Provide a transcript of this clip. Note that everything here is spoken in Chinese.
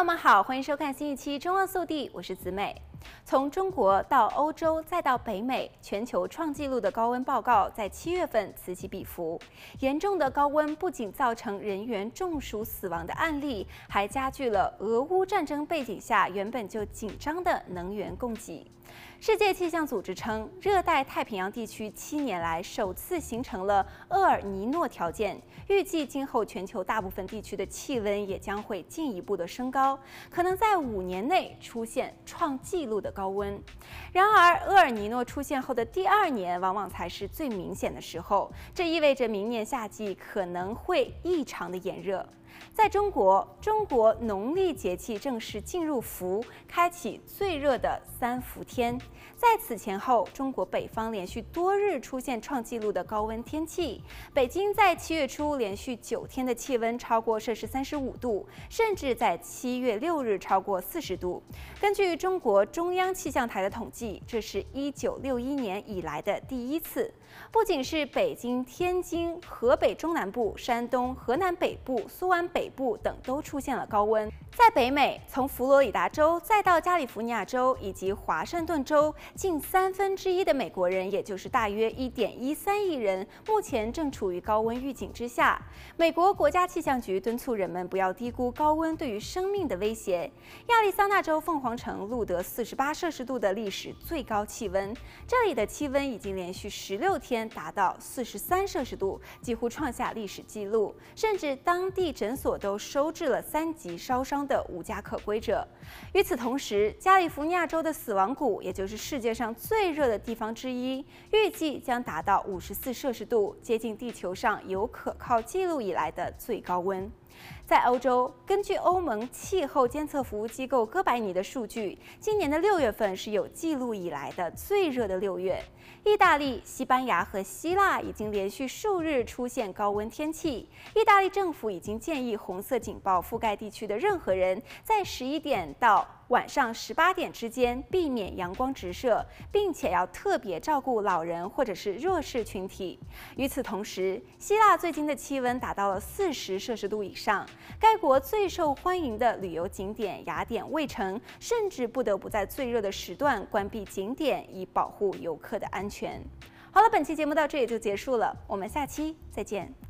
朋友们好，欢迎收看新一期《中澳速递》，我是子美。从中国到欧洲再到北美，全球创纪录的高温报告在七月份此起彼伏。严重的高温不仅造成人员中暑死亡的案例，还加剧了俄乌战争背景下原本就紧张的能源供给。世界气象组织称，热带太平洋地区七年来首次形成了厄尔尼诺条件，预计今后全球大部分地区的气温也将会进一步的升高，可能在五年内出现创纪录的高温。然而，厄尔尼诺出现后的第二年往往才是最明显的时候，这意味着明年夏季可能会异常的炎热。在中国，中国农历节气正式进入伏，开启最热的三伏天。在此前后，中国北方连续多日出现创纪录的高温天气。北京在七月初连续九天的气温超过摄氏三十五度，甚至在七月六日超过四十度。根据中国中央气象台的统计，这是一九六一年以来的第一次。不仅是北京、天津、河北中南部、山东、河南北部、苏安北部等都出现了高温。在北美，从佛罗里达州再到加利福尼亚州以及华盛顿州，近三分之一的美国人，也就是大约一点一三亿人，目前正处于高温预警之下。美国国家气象局敦促人们不要低估高温对于生命的威胁。亚利桑那州凤凰城录得四十八摄氏度的历史最高气温，这里的气温已经连续十六天达到四十三摄氏度，几乎创下历史记录，甚至当地诊所都收治了三级烧伤的无家可归者。与此同时，加利福尼亚州的死亡谷，也就是世界上最热的地方之一，预计将达到五十四摄氏度，接近地球上有可靠记录以来的最高温。在欧洲，根据欧盟气候监测服务机构哥白尼的数据，今年的六月份是有记录以来的最热的六月。意大利、西班牙和希腊已经连续数日出现高温天气。意大利政府已经建议红色警报覆盖地区的任何人在十一点到晚上十八点之间避免阳光直射，并且要特别照顾老人或者是弱势群体。与此同时，希腊最近的气温达到了四十摄氏度以上，该国最受欢迎的旅游景点雅典卫城甚至不得不在最热的时段关闭景点，以保护游客的安全。好了，本期节目到这里就结束了，我们下期再见。